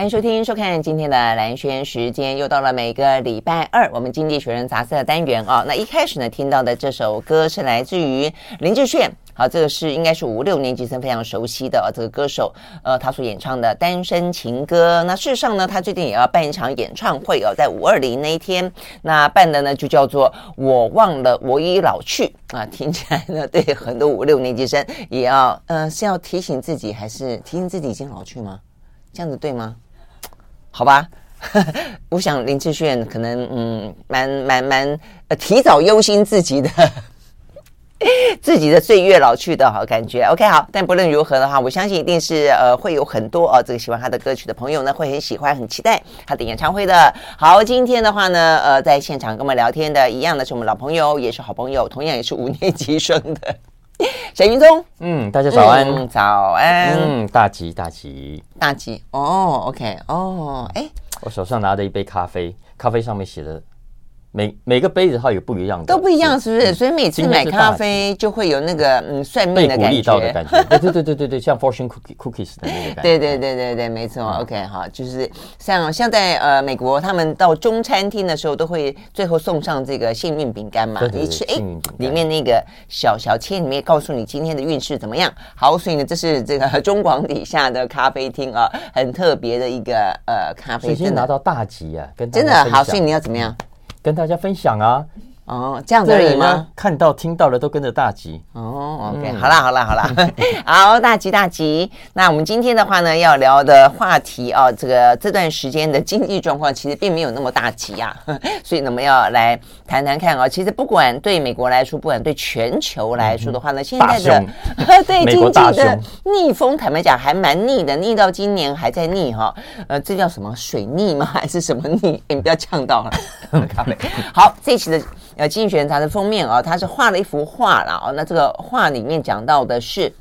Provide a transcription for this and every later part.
欢迎收听、收看今天的兰轩时间，又到了每个礼拜二，我们经济学人杂志的单元啊。那一开始呢，听到的这首歌是来自于林志炫，好，这个是应该是五六年级生非常熟悉的、啊、这个歌手，呃，他所演唱的《单身情歌》。那事实上呢，他最近也要办一场演唱会哦、在五二零那一天，那办的呢就叫做“我忘了我已老去”啊，听起来呢，对很多五六年级生也要，呃，是要提醒自己，还是提醒自己已经老去吗？这样子对吗？好吧，我想林志炫可能嗯，蛮蛮蛮呃，提早忧心自己的 自己的岁月老去的好感觉。OK，好，但不论如何的话，我相信一定是呃，会有很多呃，这个喜欢他的歌曲的朋友呢，会很喜欢、很期待他的演唱会的。好，今天的话呢，呃，在现场跟我们聊天的一样的是我们老朋友，也是好朋友，同样也是五年级生的。沈云聪，嗯，大家早安，嗯、早安，嗯，大吉大吉。大吉，哦，OK，哦，哎，我手上拿着一杯咖啡，咖啡上面写的。每每个杯子它有不一样的，都不一样，是不是？所以每次买咖啡就会有那个嗯算命的感觉，到的感觉。对对对对对对，像 fortune cookie cookies 的那个感觉。对对对对对，没错。OK，好，就是像像在呃美国，他们到中餐厅的时候，都会最后送上这个幸运饼干嘛。你吃，哎，里面那个小小签里面告诉你今天的运势怎么样。好，所以呢，这是这个 中广底下的咖啡厅啊，很特别的一个呃咖啡。已经拿到大吉啊，跟真的好，所以你要怎么样？跟大家分享啊。哦，这样子而已吗？看到听到的都跟着大吉哦。OK，、嗯、好啦好啦好啦，好 大吉大吉。那我们今天的话呢，要聊的话题哦，这个这段时间的经济状况其实并没有那么大吉呀、啊，所以呢，我们要来谈谈看啊。其实不管对美国来说，不管对全球来说的话呢，嗯、现在的 对经济的逆风，坦白讲还蛮逆的，逆到今年还在逆哈。呃，这叫什么水逆吗？还是什么逆？欸、你不要呛到了。好，这一期的。呃，经济学人杂志封面啊，他是画了一幅画了啊。那这个画里面讲到的是，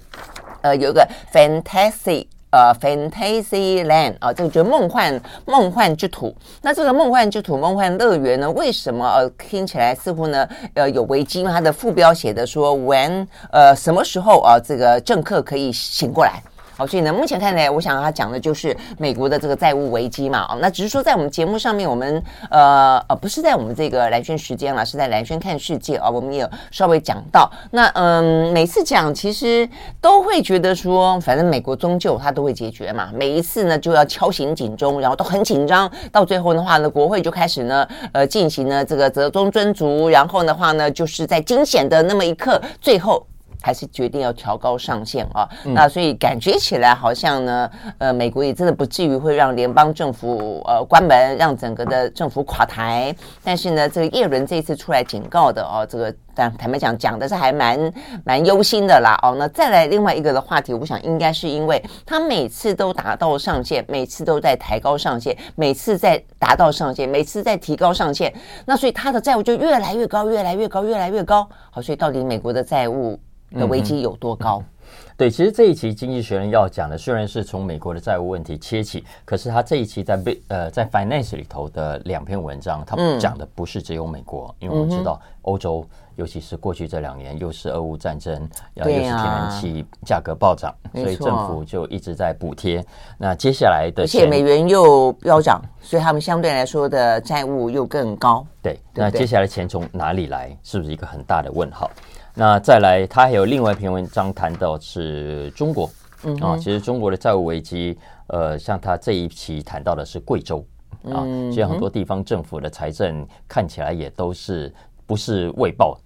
呃，有一个 fantasy 呃 fantasy land 啊，这个就梦幻梦幻之土。那这个梦幻之土梦幻乐园呢，为什么呃听起来似乎呢呃有危机？因为它的副标写的说 when 呃什么时候啊这个政客可以醒过来？好，所以呢，目前看来，我想他讲的就是美国的这个债务危机嘛。哦，那只是说在我们节目上面，我们呃呃不是在我们这个蓝轩时间了，是在蓝轩看世界啊，哦，我们也稍微讲到。那嗯，每次讲其实都会觉得说，反正美国终究它都会解决嘛。每一次呢就要敲醒警钟，然后都很紧张，到最后的话呢，国会就开始呢呃进行呢这个折中追逐，然后的话呢就是在惊险的那么一刻，最后。还是决定要调高上限啊，嗯、那所以感觉起来好像呢，呃，美国也真的不至于会让联邦政府呃关门，让整个的政府垮台。但是呢，这个叶伦这一次出来警告的哦，这个但坦白讲讲的是还蛮蛮忧心的啦哦。那再来另外一个的话题，我想应该是因为他每次都达到上限，每次都在抬高上限，每次在达到上限，每次在提高上限，那所以他的债务就越来越高，越来越高，越来越高。好，所以到底美国的债务？的危机有多高？嗯，对，其实这一期《经济学人》要讲的虽然是从美国的债务问题切起，可是他这一期在被呃在 Finance 里头的两篇文章，他讲的不是只有美国，嗯、因为我们知道欧洲，尤其是过去这两年又是俄乌战争，然后又是天然气价格暴涨，啊、所以政府就一直在补贴。那接下来的，而且美元又飙涨，所以他们相对来说的债务又更高。对，对对，那接下来钱从哪里来，是不是一个很大的问号？那再来，他还有另外一篇文章谈到是中国，嗯啊，其实中国的债务危机，呃，像他这一期谈到的是贵州。啊，其实很多地方政府的财政看起来也都是。不是未报，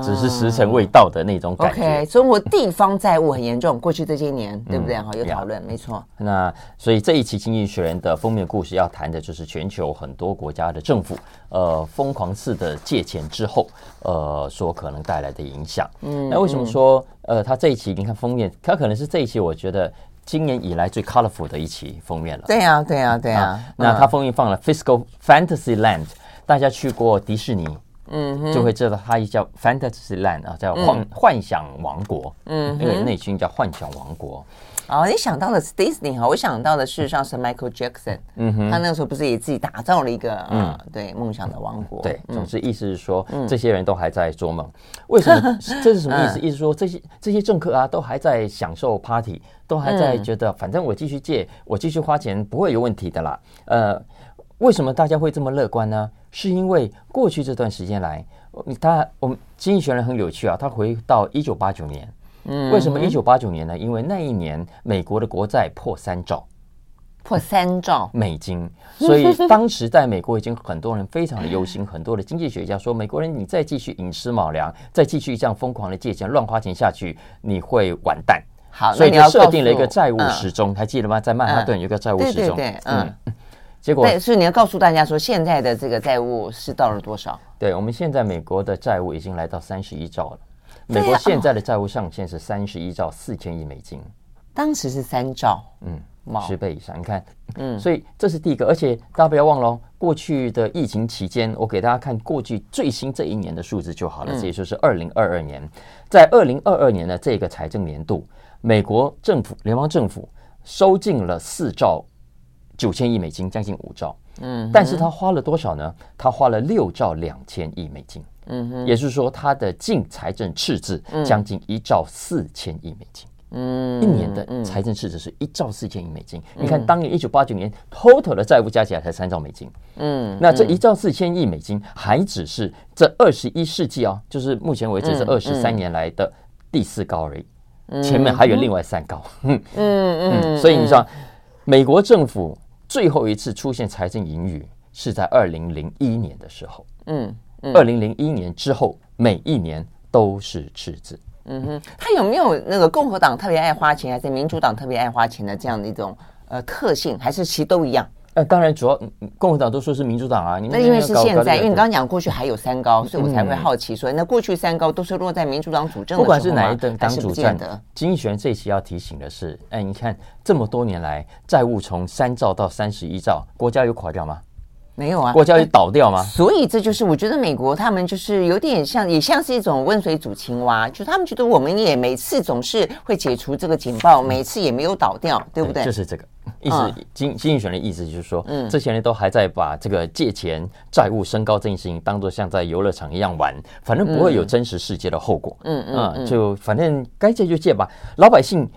只是时辰未到的那种感觉。OK，中国地方债务很严重，过去这些年，对不对？哈，有讨论，没错。那所以这一期《经济学人》的封面故事要谈的就是全球很多国家的政府，呃，疯狂式的借钱之后，呃，所可能带来的影响。嗯，那为什么说，呃，他这一期你看封面，他可能是这一期我觉得今年以来最 colorful 的一期封面了。对呀，对呀，对呀。那他封面放了 Fiscal Fantasy Land，大家去过迪士尼？嗯，就会知道它一叫 Fantasyland 啊，叫幻幻想王国。嗯，那个内心叫幻想王国。哦，你想到的是 Disney 哈，我想到的事实上是 Michael Jackson，嗯哼，他那个时候不是也自己打造了一个嗯，对，梦想的王国。对，总之意思是说，这些人都还在做梦。为什么？这是什么意思？意思说这些这些政客啊，都还在享受 party，都还在觉得反正我继续借，我继续花钱不会有问题的啦。呃，为什么大家会这么乐观呢？是因为过去这段时间来，他我们经济学人很有趣啊，他回到一九八九年。嗯，为什么一九八九年呢？因为那一年美国的国债破三兆，破三兆美金，所以 当时在美国已经很多人非常的忧心，很多的经济学家说，美国人你再继续寅吃卯粮，再继续这样疯狂的借钱乱花钱下去，你会完蛋。好，所以就设定了一个债务时钟，还记得吗？在曼哈顿有个债务时钟，对，嗯，结果对，所以你要告诉大家说，现在的这个债务是到了多少？对，我们现在美国的债务已经来到三十一兆了。美国现在的债务上限是三十一兆四千亿美金，当时是三兆，嗯，十倍以上。你看，嗯，所以这是第一个，而且大家不要忘了，过去的疫情期间，我给大家看过去最新这一年的数字就好了，这也就是二零二二年，在二零二二年的这个财政年度，美国政府联邦政府收进了四兆九千亿美金，将近五兆，嗯，但是他花了多少呢？他花了六兆两千亿美金。嗯哼，也就是说，他的净财政赤字将近一兆四千亿美金。嗯，一年的财政赤字是一兆四千亿美金。你看，当年一九八九年 total 的债务加起来才三兆美金。嗯，那这一兆四千亿美金还只是这二十一世纪啊，就是目前为止这二十三年来的第四高而已。前面还有另外三高。嗯嗯 嗯，所以你知道，美国政府最后一次出现财政盈余是在二零零一年的时候。嗯。二零零一年之后，每一年都是赤字。嗯哼，他有没有那个共和党特别爱花钱，还是民主党特别爱花钱的这样的一种呃特性？还是其实都一样？呃，当然，主要共和党都说是民主党啊。那因为是现在，因为你刚刚讲过去还有三高，所以我才会好奇说，那过去三高都是落在民主党主政的，不管是哪一党党主政的。经济学这一期要提醒的是，哎，你看这么多年来，债务从三兆到三十一兆，国家有垮掉吗？没有啊，国家就倒掉吗？所以这就是我觉得美国他们就是有点像，也像是一种温水煮青蛙，就他们觉得我们也每次总是会解除这个警报，每次也没有倒掉，对不对？就是这个意思。经经济学的意思就是说，嗯，这些人都还在把这个借钱债务升高这件事情当做像在游乐场一样玩，反正不会有真实世界的后果。嗯嗯，就反正该借就借吧。老百姓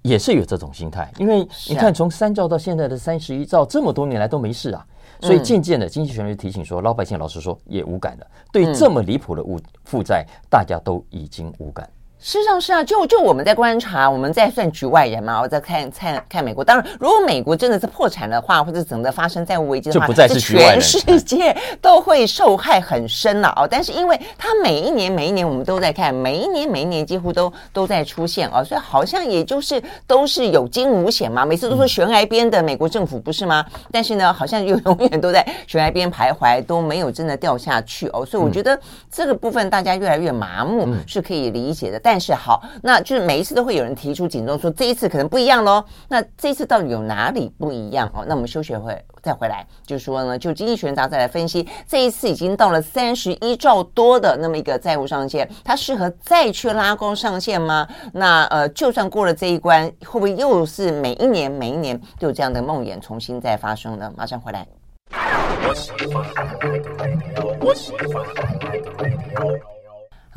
也是有这种心态，因为你看从三兆到现在的三十一兆，这么多年来都没事啊。所以渐渐的，经济学人就提醒说，老百姓老实说也无感了。对这么离谱的物负债，大家都已经无感。事实上是啊，就就我们在观察，我们在算局外人嘛。我在看看看美国，当然，如果美国真的是破产的话，或者整个发生债务危机的话，就不再是局外人，全世界都会受害很深了哦。但是因为它每一年每一年我们都在看，每一年每一年几乎都都在出现哦，所以好像也就是都是有惊无险嘛。每次都说悬崖边的美国政府不是吗？但是呢，好像又永远都在悬崖边徘徊，都没有真的掉下去哦。所以我觉得这个部分大家越来越麻木是可以理解的。但是好，那就是每一次都会有人提出警钟，说这一次可能不一样喽。那这一次到底有哪里不一样哦？那我们休学会再回来，就是说呢，就经济学人杂志来分析，这一次已经到了三十一兆多的那么一个债务上限，它适合再去拉高上限吗？那呃，就算过了这一关，会不会又是每一年每一年都有这样的梦魇重新再发生呢？马上回来。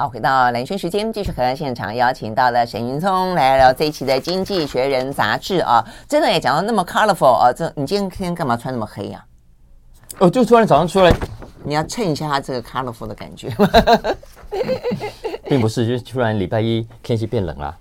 好，回到蓝轩时间，继续和现场邀请到了沈云聪来聊这一期的《经济学人》杂志啊，真的也讲到那么 colorful 啊，这你今天天干嘛穿那么黑呀？哦，就突然早上出来，你要衬一下他这个 colorful 的感觉并不是，就是突然礼拜一天气变冷了。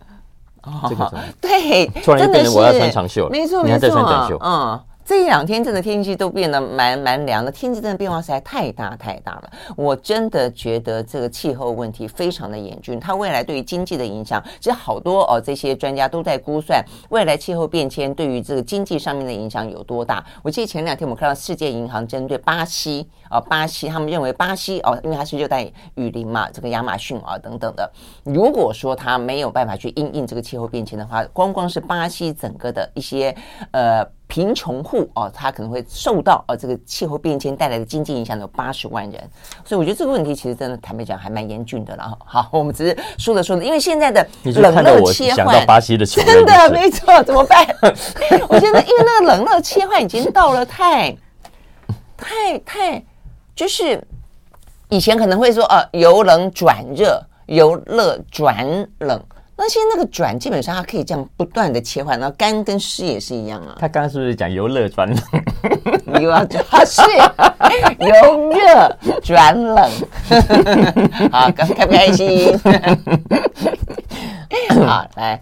哦，这个对，突然就变成我要穿长袖了，没错，你还在穿短袖，嗯。这一两天真的天气都变得蛮蛮凉的，天气真的变化实在太大太大了。我真的觉得这个气候问题非常的严峻，它未来对于经济的影响，其实好多哦，这些专家都在估算未来气候变迁对于这个经济上面的影响有多大。我记得前两天我们看到世界银行针对巴西啊，巴西他们认为巴西哦，因为它是热带雨林嘛，这个亚马逊啊等等的，如果说它没有办法去因应这个气候变迁的话，光光是巴西整个的一些呃。贫穷户哦，他可能会受到哦这个气候变迁带来的经济影响有八十万人，所以我觉得这个问题其实真的坦白讲还蛮严峻的了。好，我们只是说着说着，因为现在的冷热切换，巴西的 真的没错，怎么办？我现在因为那个冷热切换已经到了太太太，就是以前可能会说呃由冷转热，由热转冷。那现在那个转基本上它可以这样不断的切换，然后干跟湿也是一样啊。他刚刚是不是讲由热转冷？你又要转，是由热转冷。好，开不开心？好，来。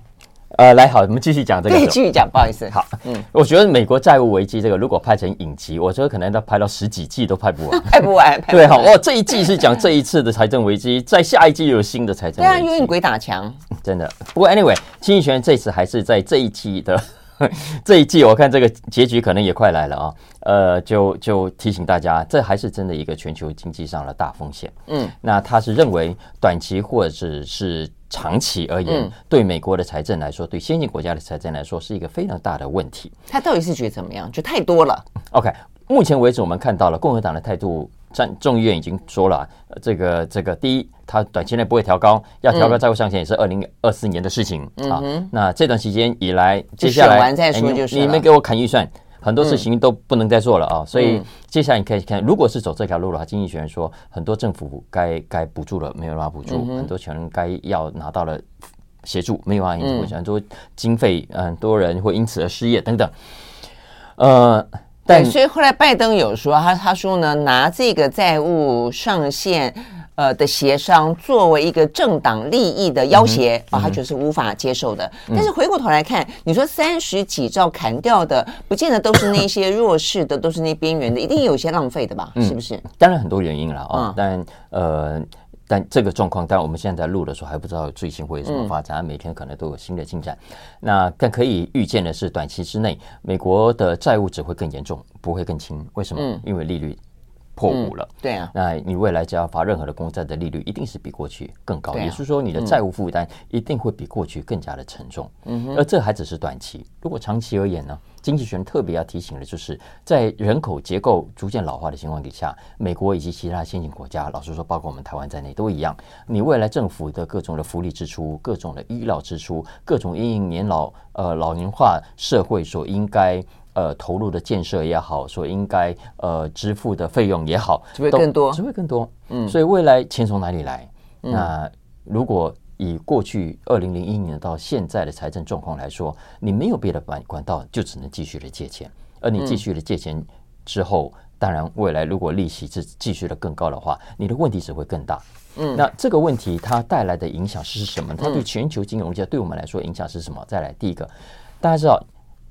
呃，来好，我们继续讲这个。可以继续讲，不好意思。好，嗯，我觉得美国债务危机这个，如果拍成影集，我觉得可能要拍到十几季都拍不完，拍不完。对，好，哦，这一季是讲这一次的财政危机，在下一季又有新的财政危机。对啊，因为鬼打墙，真的。不过 anyway，经济学人这次还是在这一季的 这一季，我看这个结局可能也快来了啊。呃，就就提醒大家，这还是真的一个全球经济上的大风险。嗯，那他是认为短期或者是是。长期而言，嗯、对美国的财政来说，对先进国家的财政来说，是一个非常大的问题。他到底是觉得怎么样？就太多了。OK，目前为止，我们看到了共和党的态度，占众议院已经说了，这个这个，第一，他短期内不会调高，要调高债务上限也是二零二四年的事情、嗯、啊。那这段期间以来，接下来完再说就是、哎、你，你们给我砍预算。很多事情都不能再做了啊，所以接下来你可以看，如果是走这条路的话，经济学人说很多政府该该补助了没有办法补助，很多穷人该要拿到了协助没有办法应付，很多经费，很多人会因此而失业等等。呃，对所以后来拜登有说，他他说呢，拿这个债务上限。呃的协商作为一个政党利益的要挟啊，他觉得是无法接受的。但是回过头来看，你说三十几兆砍掉的，不见得都是那些 弱势的，都是那边缘的，一定有些浪费的吧？是不是？当然很多原因了啊。但呃，但这个状况，但我们现在在录的时候还不知道最新会有什么发展，每天可能都有新的进展。那但可以预见的是，短期之内美国的债务只会更严重，不会更轻。为什么？因为利率。破五了，对啊，那你未来只要发任何的公债的利率，一定是比过去更高，也就是说你的债务负担一定会比过去更加的沉重。嗯，而这还只是短期，如果长期而言呢？经济学人特别要提醒的就是，在人口结构逐渐老化的情况底下，美国以及其他先进国家，老实说，包括我们台湾在内都一样，你未来政府的各种的福利支出、各种的医疗支出、各种因应年老呃老龄化社会所应该。呃，投入的建设也好，所应该呃支付的费用也好，只会更多，只会更多。嗯，所以未来钱从哪里来？嗯、那如果以过去二零零一年到现在的财政状况来说，你没有别的管管道，就只能继续的借钱。而你继续的借钱之后，嗯、当然未来如果利息是继续的更高的话，你的问题只会更大。嗯，那这个问题它带来的影响是什么？它对全球金融界对我们来说影响是什么？再来，第一个，大家知道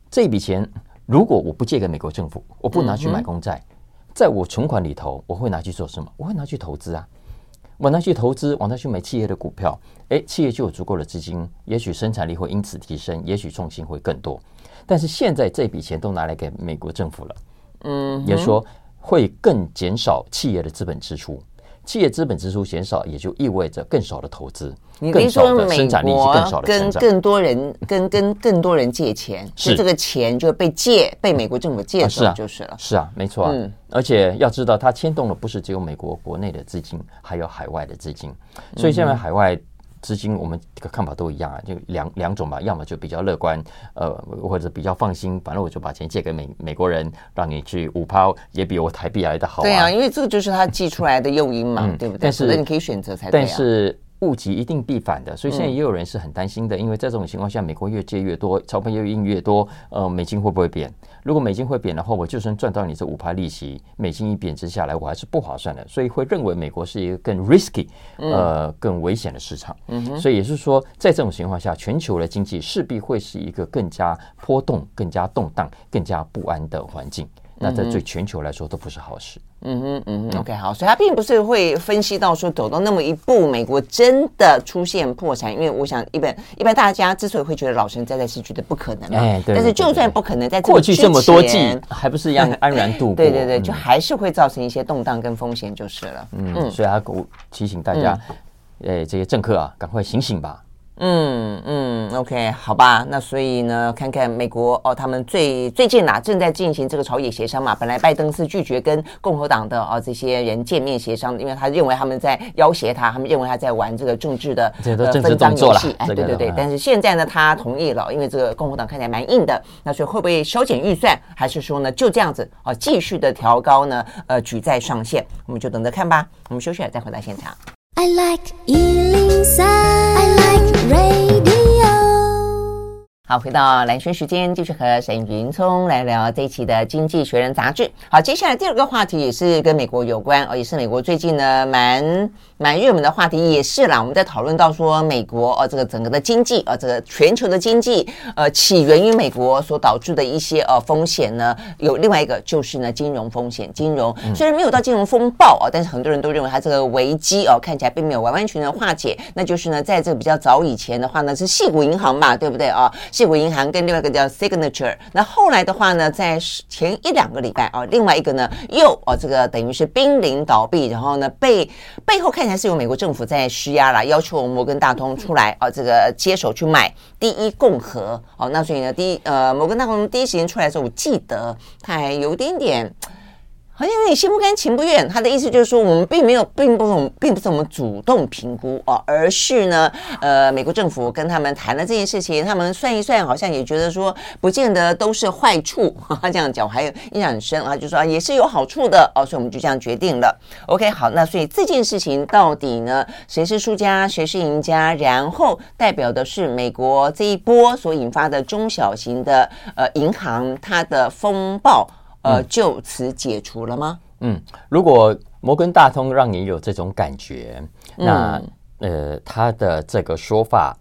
这笔钱。如果我不借给美国政府，我不拿去买公债，嗯、在我存款里头，我会拿去做什么？我会拿去投资啊！我拿去投资，我拿去买企业的股票，诶，企业就有足够的资金，也许生产力会因此提升，也许创新会更多。但是现在这笔钱都拿来给美国政府了，嗯，也说会更减少企业的资本支出。企业资本支出减少，也就意味着更少的投资，更少的生产力，更少的跟更多人跟跟更多人借钱，是这个钱就被借被美国政府借走就是了。是啊，没错啊。嗯，而且要知道，它牵动的不是只有美国国内的资金，还有海外的资金。所以现在海外。资金我们这个看法都一样啊，就两两种吧，要么就比较乐观，呃，或者比较放心，反正我就把钱借给美美国人，让你去五抛，也比我台币来的好啊。对啊，因为这个就是他寄出来的诱因嘛，嗯、对不对？但是你可以选择才对啊。但是物极一定必反的，所以现在也有人是很担心的，嗯、因为在这种情况下，美国越借越多，钞票越印越多，呃，美金会不会贬？如果美金会贬的话，我就算赚到你这五趴利息，美金一贬值下来，我还是不划算的，所以会认为美国是一个更 risky，呃，更危险的市场。嗯，所以也是说，在这种情况下，全球的经济势必会是一个更加波动、更加动荡、更加不安的环境。那这对全球来说都不是好事。嗯哼，嗯哼，OK，好，所以他并不是会分析到说走到那么一步，美国真的出现破产。因为我想，一般一般大家之所以会觉得老神在在是觉得不可能，哎，对。但是就算不可能，在过去这么多季，还不是一样安然度过？对对对，就还是会造成一些动荡跟风险就是了。嗯，所以他鼓提醒大家，哎，这些政客啊，赶快醒醒吧。嗯嗯，OK，好吧，那所以呢，看看美国哦，他们最最近呐正在进行这个朝野协商嘛。本来拜登是拒绝跟共和党的哦这些人见面协商，因为他认为他们在要挟他，他们认为他在玩这个政治的这呃分赃游戏。哎，对对对。但是现在呢，他同意了，因为这个共和党看起来蛮硬的，那所以会不会削减预算，还是说呢就这样子哦继续的调高呢？呃，举债上限，我们就等着看吧。我们休息了再回到现场。I like 103, I like radio 好，回到蓝轩时间，继续和沈云聪来聊这一期的《经济学人》杂志。好，接下来第二个话题也是跟美国有关，哦，也是美国最近呢蛮蛮热门的话题，也是啦。我们在讨论到说，美国呃，这个整个的经济，呃，这个全球的经济，呃，起源于美国所导致的一些呃风险呢，有另外一个就是呢金融风险。金融虽然没有到金融风暴啊，但是很多人都认为它这个危机哦，看起来并没有完完全全化解。那就是呢，在这个比较早以前的话呢，是矽谷银行嘛，对不对啊？矽谷银行跟另外一个叫 Signature，那后来的话呢，在前一两个礼拜啊，另外一个呢又哦，这个等于是濒临倒闭，然后呢被背后看还是由美国政府在施压了，要求摩根大通出来啊，这个接手去买第一共和哦，那所以呢，第一呃摩根大通第一时间出来的时候，我记得他还有点点。好像有点心不甘情不愿，他的意思就是说，我们并没有，并不是我们，并不是我们主动评估哦，而是呢，呃，美国政府跟他们谈了这件事情，他们算一算，好像也觉得说，不见得都是坏处。他这样讲，我还有印象很深啊，就说也是有好处的哦，所以我们就这样决定了。OK，好，那所以这件事情到底呢，谁是输家，谁是赢家？然后代表的是美国这一波所引发的中小型的呃银行它的风暴。呃，就此解除了吗？嗯，如果摩根大通让你有这种感觉，那呃，他的这个说法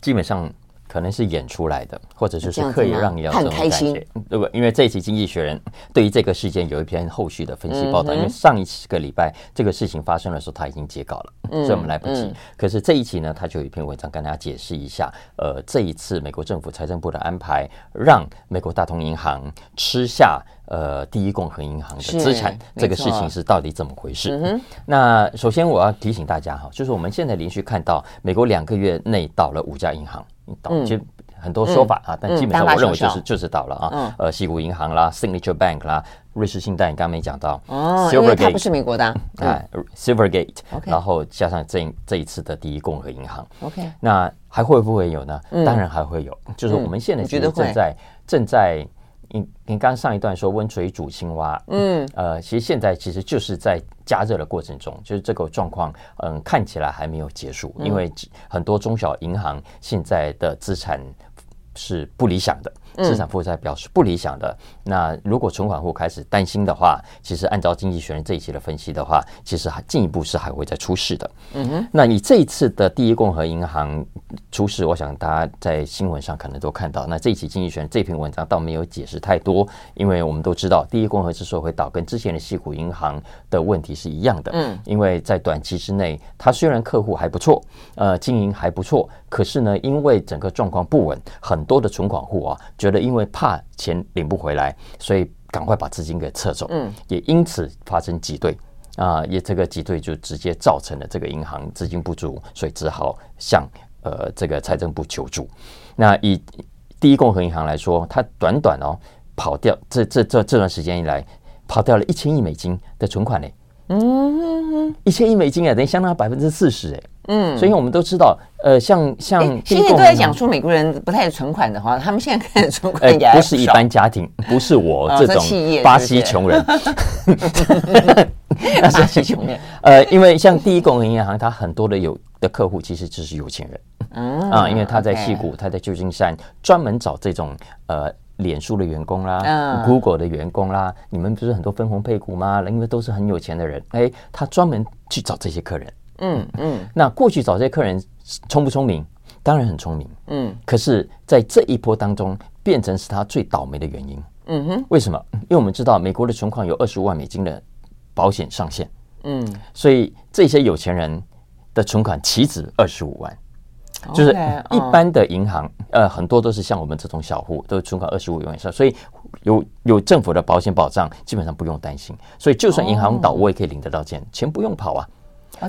基本上。可能是演出来的，或者就是刻意让你要这种感觉，对不？因为这一期《经济学人》对于这个事件有一篇后续的分析报道。因为上一个礼拜这个事情发生的时候，他已经截稿了，所以我们来不及。可是这一期呢，他就有一篇文章跟大家解释一下，呃，这一次美国政府财政部的安排，让美国大通银行吃下呃第一共和银行的资产，这个事情是到底怎么回事？那首先我要提醒大家哈，就是我们现在连续看到美国两个月内倒了五家银行。倒，其实很多说法啊，但基本上我认为就是就是倒了啊。呃，西谷银行啦，Signature Bank 啦，瑞士信贷你刚刚没讲到哦，因为它不是美国的，哎，Silvergate，然后加上这这一次的第一共和银行，OK，那还会不会有呢？当然还会有，就是我们现在其实正在正在。你你刚上一段说温水煮青蛙，嗯，呃，其实现在其实就是在加热的过程中，就是这个状况，嗯，看起来还没有结束，因为很多中小银行现在的资产是不理想的。资产负债表是不理想的。那如果存款户开始担心的话，其实按照经济学人这一期的分析的话，其实还进一步是还会再出事的。嗯哼。那你这一次的第一共和银行出事，我想大家在新闻上可能都看到。那这一期经济学人这篇文章倒没有解释太多，因为我们都知道，第一共和之所以会倒，跟之前的西谷银行的问题是一样的。嗯。因为在短期之内，它虽然客户还不错，呃，经营还不错，可是呢，因为整个状况不稳，很多的存款户啊，觉得因为怕钱领不回来，所以赶快把资金给撤走。嗯，也因此发生挤兑啊，也这个挤兑就直接造成了这个银行资金不足，所以只好向呃这个财政部求助。那以第一共和银行来说，它短短哦跑掉这这这这段时间以来，跑掉了一千亿美金的存款呢。嗯，一千亿美金啊，等于相当于百分之四十哎。嗯，所以我们都知道，呃，像像现在都在讲说美国人不太有存款的话，他们现在开始存款也不是一般家庭，不是我这种巴西穷人，巴西穷人。呃，因为像第一共和银行，它很多的有的客户其实就是有钱人，嗯啊，因为他在矽谷，他在旧金山，专门找这种呃脸书的员工啦，Google 的员工啦，你们不是很多分红配股吗？因为都是很有钱的人，哎，他专门去找这些客人。嗯嗯，那过去找这些客人聪不聪明？当然很聪明。嗯，可是在这一波当中，变成是他最倒霉的原因。嗯哼，为什么？因为我们知道美国的存款有二十五万美金的保险上限。嗯，所以这些有钱人的存款岂止二十五万，就是一般的银行，呃，很多都是像我们这种小户，都是存款二十五万以上，所以有有政府的保险保障，基本上不用担心。所以就算银行倒，我也可以领得到钱，钱不用跑啊。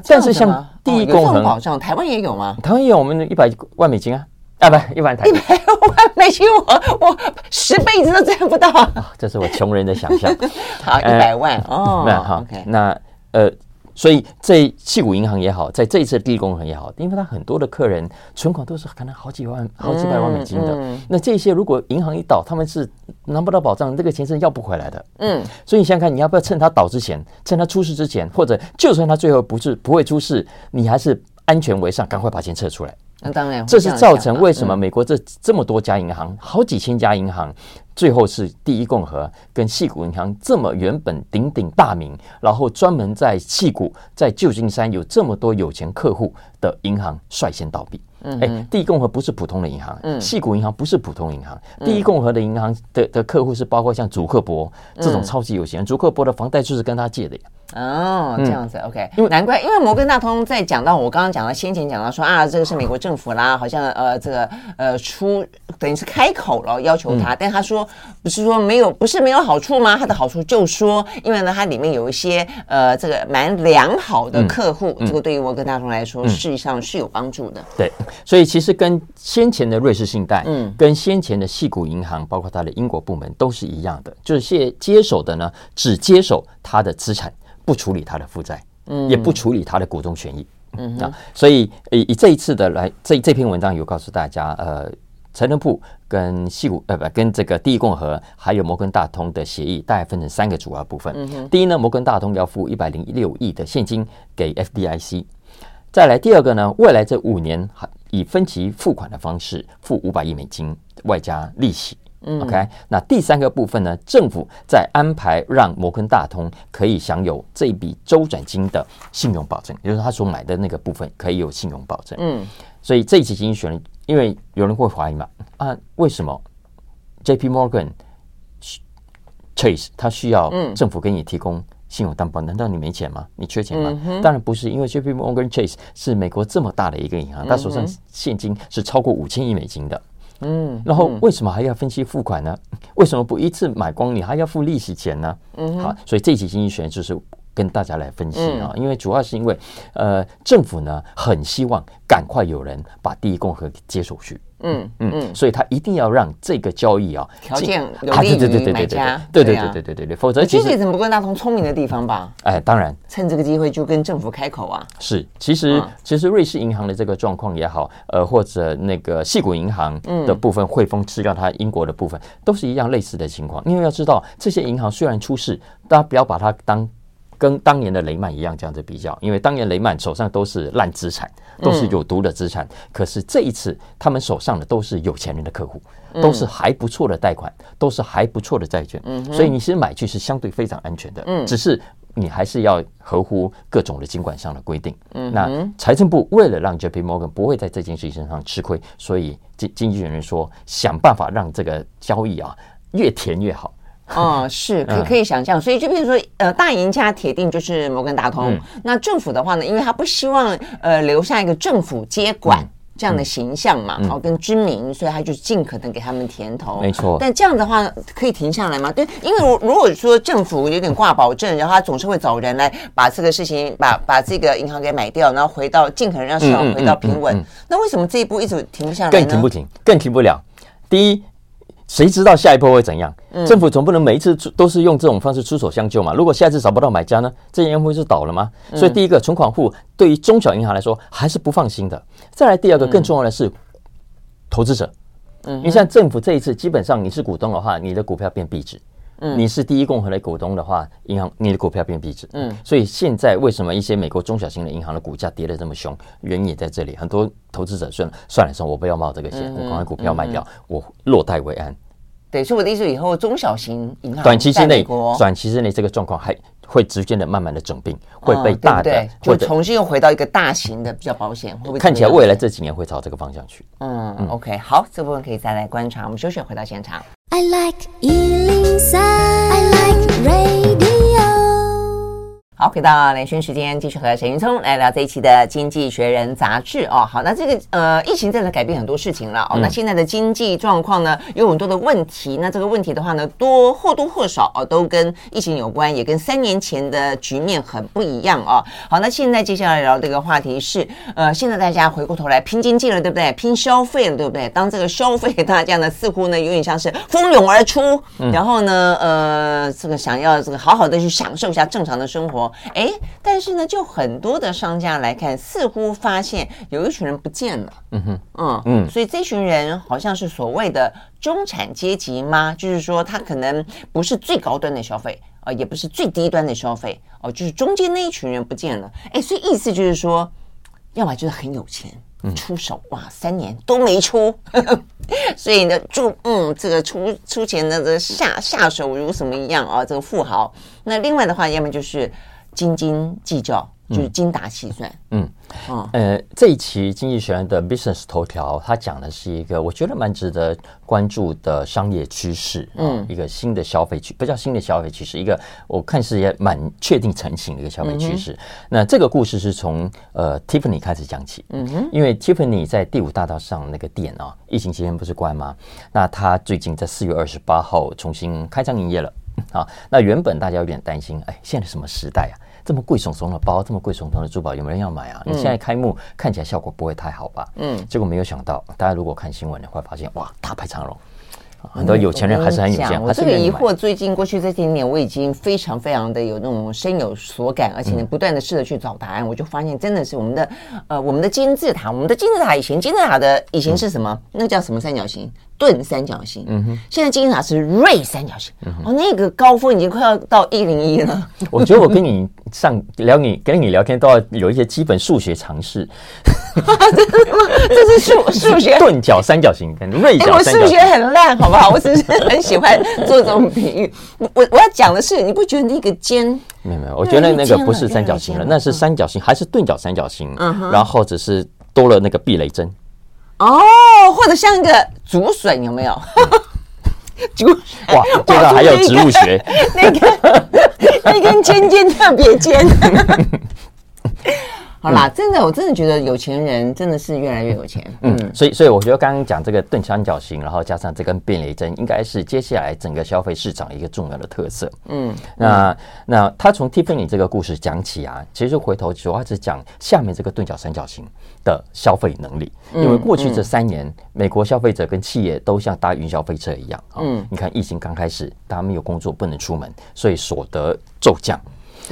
但是像第一共和保障，台湾也有吗？台湾也有，我们一百万美金啊，啊不，一百台一百万美金，我我十辈子都赚不到啊！这是我穷人的想象。好，一百万哦，那好，那呃。所以，这矽谷银行也好，在这一次第一共和也好，因为它很多的客人存款都是可能好几万、好几百万美金的。嗯嗯、那这些如果银行一倒，他们是拿不到保障，这个钱是要不回来的。嗯，所以你想想看，你要不要趁他倒之前，趁他出事之前，或者就算他最后不是不会出事，你还是安全为上，赶快把钱撤出来。那当然，这是造成为什么美国这这么多家银行，好几千家银行。最后是第一共和跟细谷银行这么原本鼎鼎大名，然后专门在细谷、在旧金山有这么多有钱客户的银行率先倒闭。嗯，哎，第一共和不是普通的银行，嗯，细谷银行不是普通银行，第一共和的银行的的客户是包括像祖克伯这种超级有钱，祖克伯的房贷就是跟他借的呀。哦，这样子，OK，因为难怪，因为摩根大通在讲到我刚刚讲到先前讲到说啊，这个是美国政府啦，好像呃这个呃出等于是开口了要求他，但他说不是说没有，不是没有好处吗？他的好处就说，因为呢，它里面有一些呃这个蛮良好的客户，这个对于摩根大通来说事，实际上是有帮助的。对，所以其实跟先前的瑞士信贷，嗯，跟先前的矽谷银行，包括它的英国部门都是一样的，就是接接手的呢，只接手它的资产。不处理他的负债，嗯，也不处理他的股东权益，嗯啊，所以以以这一次的来这这篇文章有告诉大家，呃，财政部跟西谷呃不跟这个第一共和还有摩根大通的协议，大概分成三个主要部分。嗯，第一呢，摩根大通要付一百零六亿的现金给 FDIC，再来第二个呢，未来这五年以分期付款的方式付五百亿美金，外加利息。嗯，OK，那第三个部分呢，政府在安排让摩根大通可以享有这笔周转金的信用保证，也就是他所买的那个部分可以有信用保证。嗯，所以这一期经济学人，因为有人会怀疑嘛，啊，为什么 JP Morgan Chase 他需要政府给你提供信用担保？难道你没钱吗？你缺钱吗？嗯、当然不是，因为 JP Morgan Chase 是美国这么大的一个银行，他手上现金是超过五千亿美金的。嗯，然后为什么还要分期付款呢？为什么不一次买光？你还要付利息钱呢？嗯，好，所以这期经济学就是跟大家来分析啊，因为主要是因为呃，政府呢很希望赶快有人把第一共和接手去。嗯嗯嗯，所以他一定要让这个交易啊条件有利于买家，对对对对对对对，否则其实这是摩根大通聪明的地方吧？哎，当然，趁这个机会就跟政府开口啊。是，其实其实瑞士银行的这个状况也好，呃，或者那个细谷银行的部分，汇丰吃掉它英国的部分，都是一样类似的情况。因为要知道，这些银行虽然出事，大家不要把它当。跟当年的雷曼一样这样子比较，因为当年雷曼手上都是烂资产，都是有毒的资产。嗯、可是这一次，他们手上的都是有钱人的客户，都是还不错的贷款，都是还不错的债券。嗯、所以你其实买去是相对非常安全的。嗯，只是你还是要合乎各种的监管上的规定。嗯，那财政部为了让 JP Morgan 不会在这件事情上吃亏，所以经经纪人说想办法让这个交易啊越甜越好。哦，是可可以想象，所以就比如说，呃，大赢家铁定就是摩根大通。嗯、那政府的话呢，因为他不希望呃留下一个政府接管这样的形象嘛，然后、嗯嗯、跟知名，所以他就尽可能给他们甜头。没错。但这样的话可以停下来吗？对，因为如如果说政府有点挂保证，然后他总是会找人来把这个事情把把这个银行给买掉，然后回到尽可能让市场回到平稳。嗯嗯嗯嗯、那为什么这一步一直停不下来呢？更停不停，更停不了。第一。谁知道下一波会怎样？政府总不能每一次出都是用这种方式出手相救嘛？如果下一次找不到买家呢？这银行会是倒了吗？所以第一个，存款户对于中小银行来说还是不放心的。再来第二个，更重要的是投资者。嗯，因为像政府这一次，基本上你是股东的话，你的股票变壁纸。嗯，你是第一共和的股东的话，银行你的股票变壁纸。嗯，所以现在为什么一些美国中小型的银行的股价跌得这么凶？原因也在这里。很多投资者算了算了，说我不要冒这个险，我赶快股票卖掉，我落袋为安。对，所以我的意思，以后中小型银行短期之内，短期之内这个状况还会逐渐的慢慢的整病，会被大的就重新又回到一个大型的比较保险，会不会看起来未来这几年会朝这个方向去？嗯，OK，好，这部分可以再来观察。我们休息，回到现场。I like 好，回到连线时间，继续和沈云聪来聊这一期的《经济学人》杂志哦。好，那这个呃，疫情真的改变很多事情了哦。那现在的经济状况呢，有很多的问题。那这个问题的话呢，多或多或少哦，都跟疫情有关，也跟三年前的局面很不一样哦。好，那现在接下来聊这个话题是，呃，现在大家回过头来拼经济了，对不对？拼消费了，对不对？当这个消费大家呢，似乎呢有点像是蜂拥而出，然后呢，呃，这个想要这个好好的去享受一下正常的生活。哎，但是呢，就很多的商家来看，似乎发现有一群人不见了。嗯哼，嗯嗯，所以这群人好像是所谓的中产阶级吗？就是说，他可能不是最高端的消费，呃，也不是最低端的消费，哦、呃，就是中间那一群人不见了。哎，所以意思就是说，要么就是很有钱，出手哇，三年都没出，呵 呵所以呢，就嗯，这个出出钱的这下下手如什么一样啊、呃，这个富豪。那另外的话，要么就是。斤斤计较，就是精打细算。嗯，哦、呃，这一期《经济学人》的 Business 头条，它讲的是一个我觉得蛮值得关注的商业趋势，嗯，一个新的消费趋，不叫新的消费趋势，一个我看是也蛮确定成型的一个消费趋势。嗯、那这个故事是从呃 Tiffany 开始讲起，嗯哼，因为 Tiffany 在第五大道上那个店啊，疫情期间不是关吗？那他最近在四月二十八号重新开张营业了。好，那原本大家有点担心，哎，现在什么时代啊？这么贵耸耸的包，这么贵耸耸的珠宝，有没有人要买啊？你现在开幕看起来效果不会太好吧？嗯，结果没有想到，大家如果看新闻你会，发现哇，大排长龙。很多有钱人还是很有钱。我这个疑惑，最近过去这几年，我已经非常非常的有那种深有所感，而且呢，不断的试着去找答案。我就发现，真的是我们的呃，我们的金字塔，我们的金字塔以前金字塔的以前是什么？那叫什么三角形？钝三角形。嗯哼。现在金字塔是锐三角形。哦，那个高峰已经快要到一零一了。我觉得我跟你上聊你跟你聊天都要有一些基本数学常识。这是数数学。钝角三角形跟锐角三角形。我数学很烂，好不好？我只是很喜欢做这种比喻。我我要讲的是，你不觉得那个尖？没有没有，我觉得那个不是三角形了，那是三角形，还是钝角三角形？嗯哼。然后只是多了那个避雷针。哦，或者像一个竹笋，有没有？竹哇，这个还有植物学。那个那根尖尖特别尖。好啦，嗯、真的，我真的觉得有钱人真的是越来越有钱。嗯，嗯，所以，所以我觉得刚刚讲这个钝三角形，然后加上这根避雷针，应该是接下来整个消费市场一个重要的特色。嗯，那那他从 Tiffany 这个故事讲起啊，其实回头主要是讲下面这个钝角三角形的消费能力，因为过去这三年，美国消费者跟企业都像搭云霄飞车一样。嗯，你看疫情刚开始，大家没有工作，不能出门，所以所得骤降。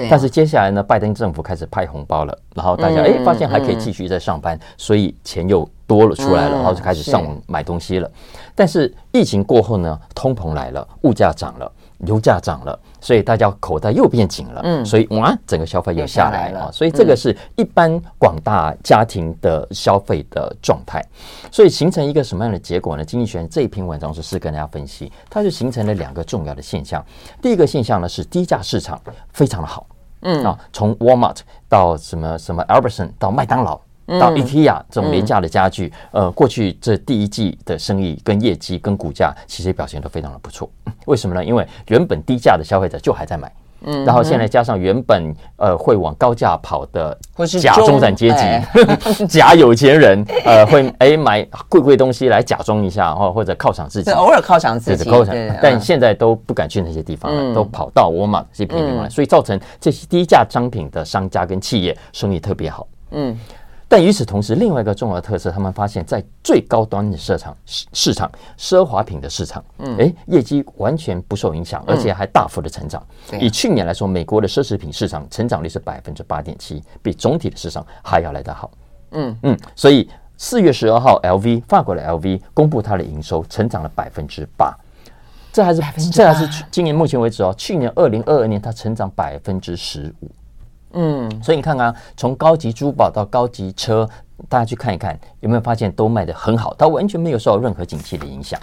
但是接下来呢，拜登政府开始派红包了，然后大家哎发现还可以继续在上班，所以钱又多了出来了，然后就开始上网买东西了。但是疫情过后呢，通膨来了，物价涨了，油价涨了，所以大家口袋又变紧了。嗯，所以哇，整个消费又下来了。所以这个是一般广大家庭的消费的状态。所以形成一个什么样的结果呢？经济学人这一篇文章是是跟大家分析，它就形成了两个重要的现象。第一个现象呢是低价市场非常的好。嗯啊，从 Walmart 到什么什么 Albertson 到麦当劳到 IKEA 这种廉价的家具，嗯、呃，过去这第一季的生意跟业绩跟股价其实表现都非常的不错。为什么呢？因为原本低价的消费者就还在买，嗯，然后现在加上原本呃会往高价跑的假中产阶级、假有钱人，呃，会哎买贵贵东西来假装一下，或或者犒赏自己，偶尔犒赏自己，犒赏。但现在都不敢去那些地方了，都跑到沃尔玛这些便利店来，所以造成这些低价商品的商家跟企业生意特别好。嗯。但与此同时，另外一个重要的特色，他们发现，在最高端的市场市市场奢华品的市场，嗯，哎，业绩完全不受影响，而且还大幅的成长。以去年来说，美国的奢侈品市场成长率是百分之八点七，比总体的市场还要来得好。嗯嗯，所以四月十二号，LV 法国的 LV 公布它的营收成长了百分之八，这还是这还是今年目前为止哦，去年二零二二年它成长百分之十五。嗯，所以你看看，从高级珠宝到高级车，大家去看一看，有没有发现都卖的很好？它完全没有受到任何景气的影响。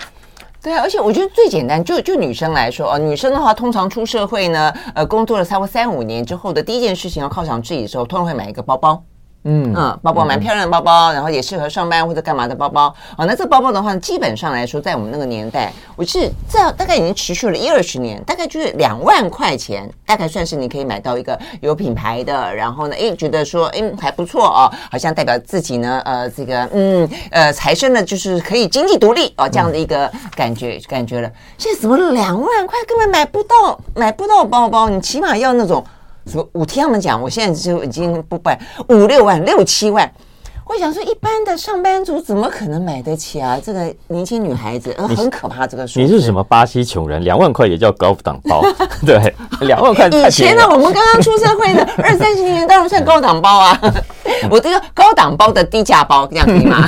对啊，而且我觉得最简单，就就女生来说啊，女生的话，通常出社会呢，呃，工作了差不多三五年之后的第一件事情要犒赏自己的时候，通常会买一个包包。嗯嗯，包包蛮漂亮的包包，然后也适合上班或者干嘛的包包。啊，那这个包包的话，基本上来说，在我们那个年代，我是这大概已经持续了一二十年，大概就是两万块钱，大概算是你可以买到一个有品牌的，然后呢，哎，觉得说，哎，还不错哦，好像代表自己呢，呃，这个，嗯，呃，财生呢，就是可以经济独立哦，这样的一个感觉感觉了。现在怎么两万块根本买不到，买不到包包，你起码要那种。说我听他们讲，我现在就已经不办五六万、六七万。我想说，一般的上班族怎么可能买得起啊？这个年轻女孩子，呃，很可怕。这个数你是什么巴西穷人？两万块也叫高档包？对，两万块。以前呢，我们刚刚出社会的 二三十年，当然算高档包啊。我这个高档包的低价包，这样可以吗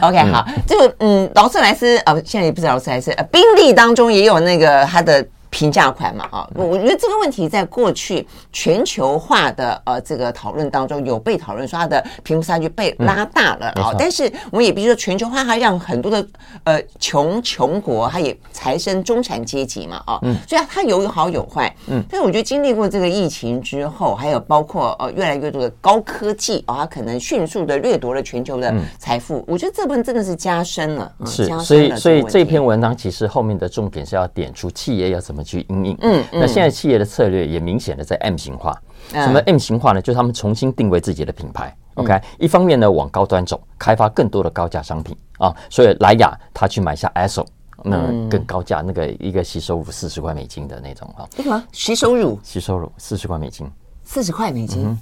？OK，好，这个嗯，劳斯莱斯呃，现在也不是劳斯莱斯，呃，宾利当中也有那个它的。平价款嘛，啊，我觉得这个问题在过去全球化的呃这个讨论当中有被讨论，说它的贫富差距被拉大了啊。但是我们也必须说，全球化它让很多的呃穷穷国，它也财生中产阶级嘛，啊，所以它有好有坏。嗯，但是我觉得经历过这个疫情之后，还有包括呃越来越多的高科技啊，它可能迅速的掠夺了全球的财富。我觉得这部分真的是加深了，是，所以所以这篇文章其实后面的重点是要点出企业要怎么。去应应，嗯，那现在企业的策略也明显的在 M 型化。什么 M 型化呢？就是他们重新定位自己的品牌。OK，一方面呢往高端走，开发更多的高价商品啊。所以莱雅他去买下 Esso，那更高价那个一个吸收乳四十块美金的那种啊。什么吸收乳？吸收乳四十块美金，四十块美金，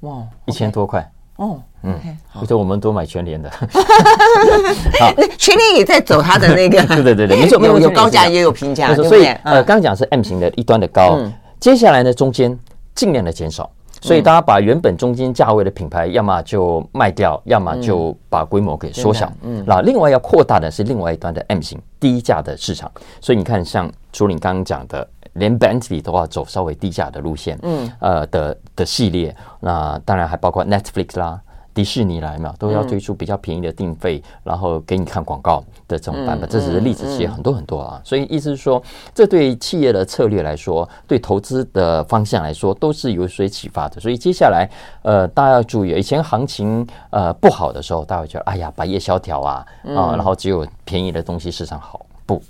哇，一千多块。哦，嗯，或者我们都买全联的，好，全联也在走它的那个，对对对对，没错，有有高价也有平价，所以呃，刚刚讲是 M 型的一端的高，接下来呢中间尽量的减少，所以大家把原本中间价位的品牌，要么就卖掉，要么就把规模给缩小，嗯，那另外要扩大的是另外一端的 M 型低价的市场，所以你看，像朱琳刚刚讲的。连 Bentley 都要走稍微低价的路线，嗯，呃的的系列，那当然还包括 Netflix 啦、迪士尼来嘛，都要推出比较便宜的定费，然后给你看广告的这种版本。这只是例子，其实很多很多啊。所以意思是说，这对企业的策略来说，对投资的方向来说，都是有所启发的。所以接下来，呃，大家要注意，以前行情呃不好的时候，大家会觉得哎呀，百业萧条啊啊，然后只有便宜的东西市场好不？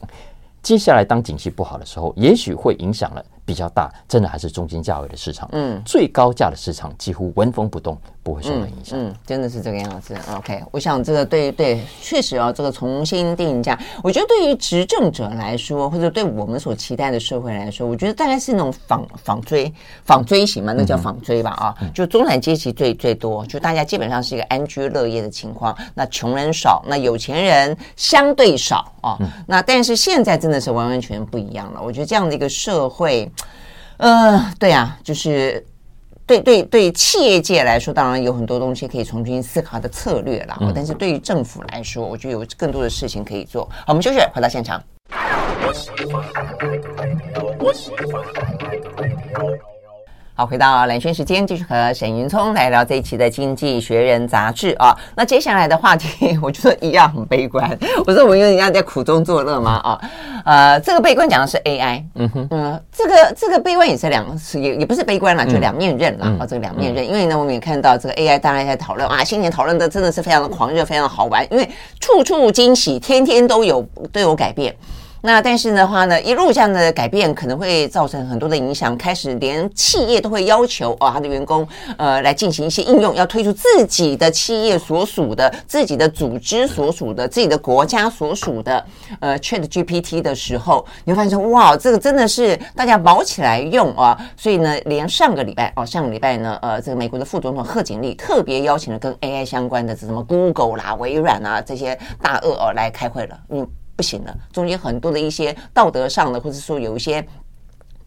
接下来，当景气不好的时候，也许会影响了。比较大，真的还是中间价位的市场。嗯，最高价的市场几乎纹风不动，不会受到影响。嗯，真的是这个样子。OK，我想这个对对，确实啊，这个重新定价，我觉得对于执政者来说，或者对我们所期待的社会来说，我觉得大概是那种仿仿追仿追型嘛，那叫仿追吧啊，就中产阶级最最多，就大家基本上是一个安居乐业的情况。那穷人少，那有钱人相对少啊。那但是现在真的是完完全不一样了。我觉得这样的一个社会。呃，对啊，就是对对对，企业界来说，当然有很多东西可以重新思考的策略了。嗯、但是对于政府来说，我觉得有更多的事情可以做。好，我们休息，回到现场。好，回到蓝轩时间，继续和沈云聪来聊这一期的《经济学人》杂志啊。那接下来的话题，我觉得一样很悲观。我说我们一样在苦中作乐吗？啊，呃，这个悲观讲的是 AI。嗯哼，嗯，这个这个悲观也是两，也也不是悲观了，就两面刃了啊。这个两面刃，因为呢，我们也看到这个 AI，大家在讨论啊，新年讨论的真的是非常的狂热，非常的好玩，因为处处惊喜，天天都有都有改变。那但是的话呢，一路这样的改变可能会造成很多的影响，开始连企业都会要求、哦，他的员工呃来进行一些应用，要推出自己的企业所属的、自己的组织所属的、自己的国家所属的呃 ChatGPT 的时候，你会发现哇，这个真的是大家卯起来用啊！所以呢，连上个礼拜哦，上个礼拜呢，呃，这个美国的副总统贺锦丽特别邀请了跟 AI 相关的，什么 Google 啦、微软啊这些大鳄哦来开会了，嗯。不行了，中间很多的一些道德上的，或者说有一些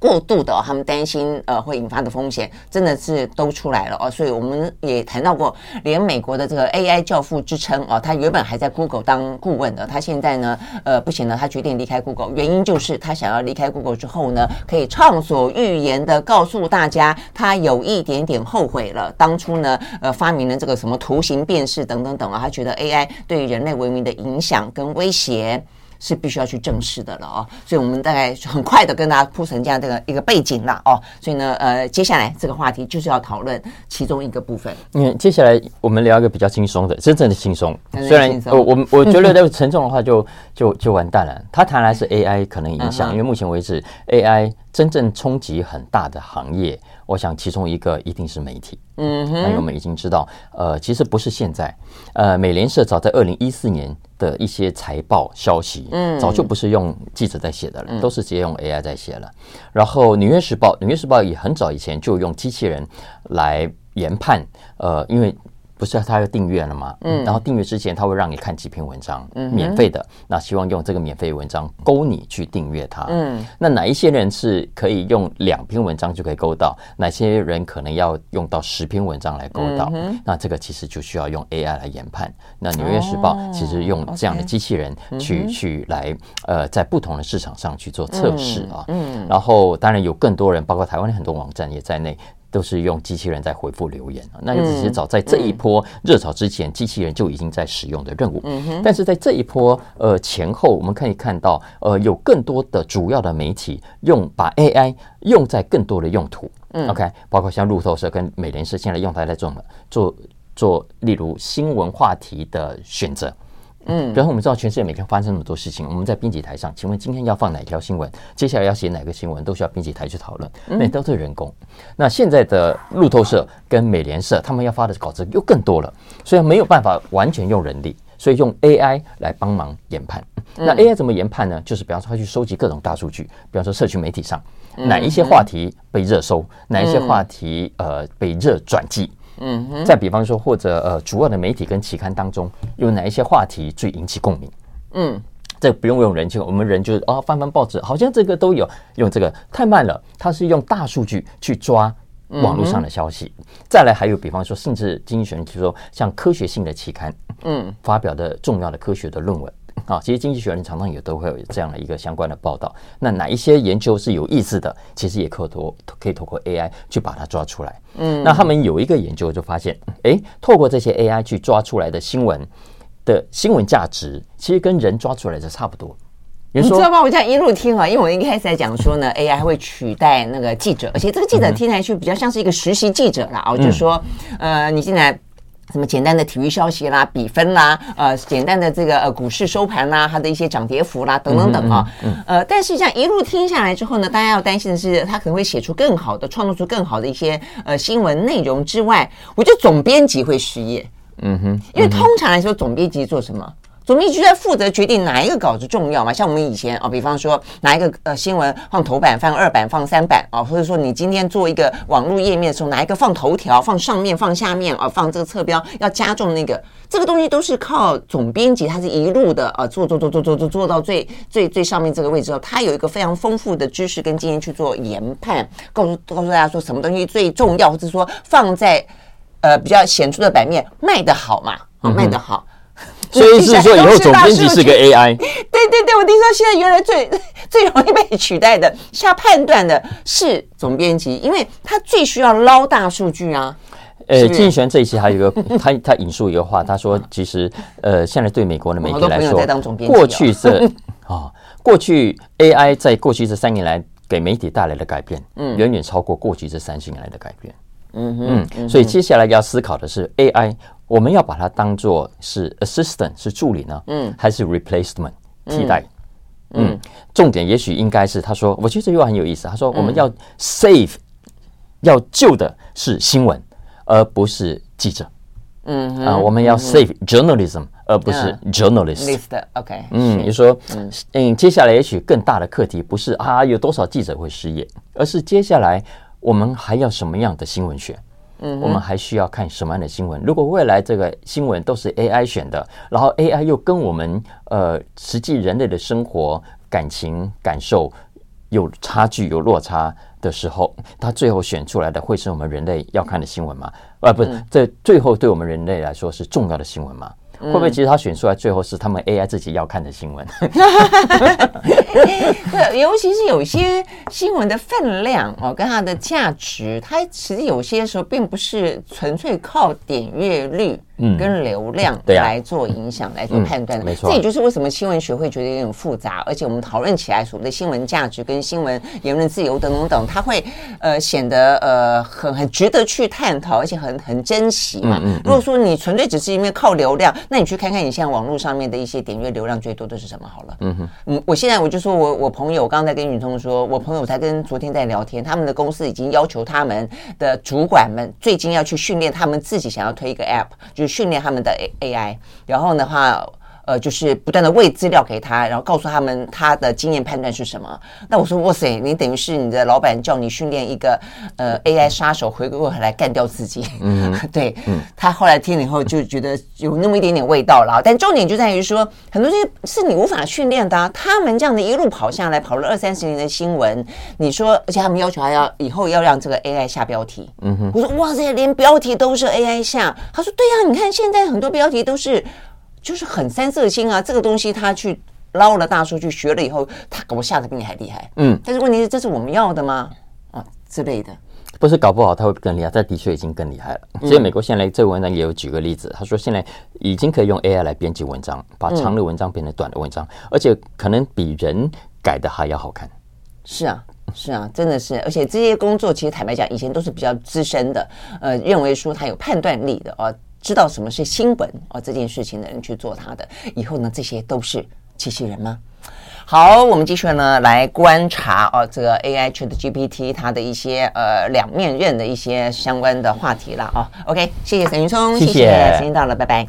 过度的，他们担心呃会引发的风险，真的是都出来了哦。所以我们也谈到过，连美国的这个 AI 教父之称哦，他原本还在 Google 当顾问的，他现在呢呃不行了，他决定离开 Google，原因就是他想要离开 Google 之后呢，可以畅所欲言的告诉大家，他有一点点后悔了，当初呢呃发明了这个什么图形辨识等等等啊，他觉得 AI 对人类文明的影响跟威胁。是必须要去正视的了哦。所以我们大概很快的跟大家铺成这样这个一个背景了哦。所以呢，呃，接下来这个话题就是要讨论其中一个部分。嗯，接下来我们聊一个比较轻松的，真正的轻松。虽然我我我觉得 这个沉重的话就就就完蛋了。他谈来是 AI 可能影响，因为目前为止 AI 真正冲击很大的行业。我想其中一个一定是媒体，嗯哼，因为我们已经知道，呃，其实不是现在，呃，美联社早在二零一四年的一些财报消息，嗯，早就不是用记者在写的了，都是直接用 AI 在写了。然后纽约时报，纽约时报也很早以前就用机器人来研判，呃，因为。不是他要订阅了吗？嗯，然后订阅之前他会让你看几篇文章，嗯，免费的。那希望用这个免费文章勾你去订阅它。嗯，那哪一些人是可以用两篇文章就可以勾到？哪些人可能要用到十篇文章来勾到？那这个其实就需要用 AI 来研判。那纽约时报其实用这样的机器人去去来呃，在不同的市场上去做测试啊。嗯，然后当然有更多人，包括台湾的很多网站也在内。都是用机器人在回复留言啊，那其实早在这一波热潮之前，机器人就已经在使用的任务。但是在这一波呃前后，我们可以看到呃有更多的主要的媒体用把 AI 用在更多的用途。OK，包括像路透社跟美联社现在用它在做做做，例如新闻话题的选择。嗯，然后我们知道全世界每天发生那么多事情，我们在编辑台上，请问今天要放哪条新闻？接下来要写哪个新闻，都需要编辑台去讨论，那都是人工。那现在的路透社跟美联社，他们要发的稿子又更多了，所以没有办法完全用人力，所以用 AI 来帮忙研判。那 AI 怎么研判呢？就是比方说，他去收集各种大数据，比方说社群媒体上哪一些话题被热搜，哪一些话题呃被热转寄。嗯哼，再比方说，或者呃，主要的媒体跟期刊当中有哪一些话题最引起共鸣？嗯，这不用用人去，我们人就是哦，翻翻报纸，好像这个都有。用这个太慢了，它是用大数据去抓网络上的消息。再来还有，比方说，甚至经济学人就是说，像科学性的期刊，嗯，发表的重要的科学的论文。啊，其实经济学人常常也都会有这样的一个相关的报道。那哪一些研究是有意思的，其实也可以透可以透过 AI 去把它抓出来。嗯，那他们有一个研究就发现，诶，透过这些 AI 去抓出来的新闻的新闻价值，其实跟人抓出来的差不多。你知道吗？我这样一路听啊，因为我一开始在讲说呢，AI 会取代那个记者，而且这个记者听起来就比较像是一个实习记者啦。哦，就是说，呃，你现在。什么简单的体育消息啦、比分啦，呃，简单的这个呃股市收盘啦，它的一些涨跌幅啦，等等等啊，呃，但是这样一路听下来之后呢，大家要担心的是，他可能会写出更好的、创作出更好的一些呃新闻内容之外，我觉得总编辑会失业，嗯哼，因为通常来说，总编辑做什么？总编辑在负责决定哪一个稿子重要嘛？像我们以前啊，比方说哪一个呃新闻放头版、放二版、放三版啊，或者说你今天做一个网络页面的时候，哪一个放头条、放上面、放下面啊，放这个侧标要加重那个，这个东西都是靠总编辑，他是一路的啊做做做做做做做到最最最上面这个位置后，他有一个非常丰富的知识跟经验去做研判，告诉告诉大家说什么东西最重要，或者说放在呃比较显著的版面卖得好嘛，啊卖得好。所以是说，以后总编辑是个 AI。对对对，我听说现在原来最最容易被取代的下判断的是总编辑，因为他最需要捞大数据啊。呃，经济学人这一期还有一个，他他引述一个话，他说，其实呃，现在对美国的媒体来说，过去是啊，过去 AI 在过去这三年来给媒体带来的改变，嗯，远远超过过去这三十年来的改变。嗯嗯，所以接下来要思考的是 AI。我们要把它当做是 assistant 是助理呢，嗯，还是 replacement 替代？嗯，嗯，重点也许应该是他说，我觉得这句话很有意思。他说我们要 save，嗯，要救的是新闻，而不是记者。嗯啊，我们要 save journalism，而不是 journalist。OK，嗯，你说，嗯，接下来也许更大的课题不是啊有多少记者会失业，而是接下来我们还要什么样的新闻学？嗯，我们还需要看什么样的新闻？如果未来这个新闻都是 AI 选的，然后 AI 又跟我们呃实际人类的生活感情感受有差距、有落差的时候，它最后选出来的会是我们人类要看的新闻吗？啊，不是，这最后对我们人类来说是重要的新闻吗？会不会其实他选出来最后是他们 AI 自己要看的新闻？对，尤其是有些新闻的分量哦，跟它的价值，它其实有些时候并不是纯粹靠点阅率跟流量来做影响、来做判断的。没错，这也就是为什么新闻学会觉得有点复杂，而且我们讨论起来所谓的新闻价值跟新闻言论自由等等等，它会呃显得呃很很值得去探讨，而且很很珍惜嘛。如果说你纯粹只是因为靠流量，那你去看看你现在网络上面的一些点阅流量最多的是什么好了。嗯哼，嗯，我现在我就说我我朋友，我刚刚在跟宇通说，我朋友才跟昨天在聊天，他们的公司已经要求他们的主管们最近要去训练他们自己想要推一个 app，就是。训练他们的 A A I，然后的话。呃，就是不断的喂资料给他，然后告诉他们他的经验判断是什么。那我说，哇塞，你等于是你的老板叫你训练一个呃 AI 杀手回过来干掉自己。嗯，对。嗯，他后来听了以后就觉得有那么一点点味道了。但重点就在于说，很多东西是你无法训练的啊。他们这样的一路跑下来，跑了二三十年的新闻，你说，而且他们要求还要以后要让这个 AI 下标题。嗯哼，我说，哇塞，连标题都是 AI 下。他说，对呀，你看现在很多标题都是。就是很三色星啊，这个东西他去捞了大数据学了以后，他给我下的比你还厉害。嗯，但是问题是，这是我们要的吗？啊，之类的，不是搞不好他会更厉害，但的确已经更厉害了。所以美国现在这个文章也有举个例子，他说现在已经可以用 AI 来编辑文章，把长的文章变成短的文章，而且可能比人改的还要好看。是啊，是啊，真的是，而且这些工作其实坦白讲，以前都是比较资深的，呃，认为说他有判断力的啊。知道什么是新闻哦，这件事情的人去做他的，以后呢，这些都是机器人吗？好，我们继续呢来观察哦，这个 AI ChatGPT 它的一些呃两面刃的一些相关的话题了哦。OK，谢谢沈云聪，谢谢，时间到了，拜拜。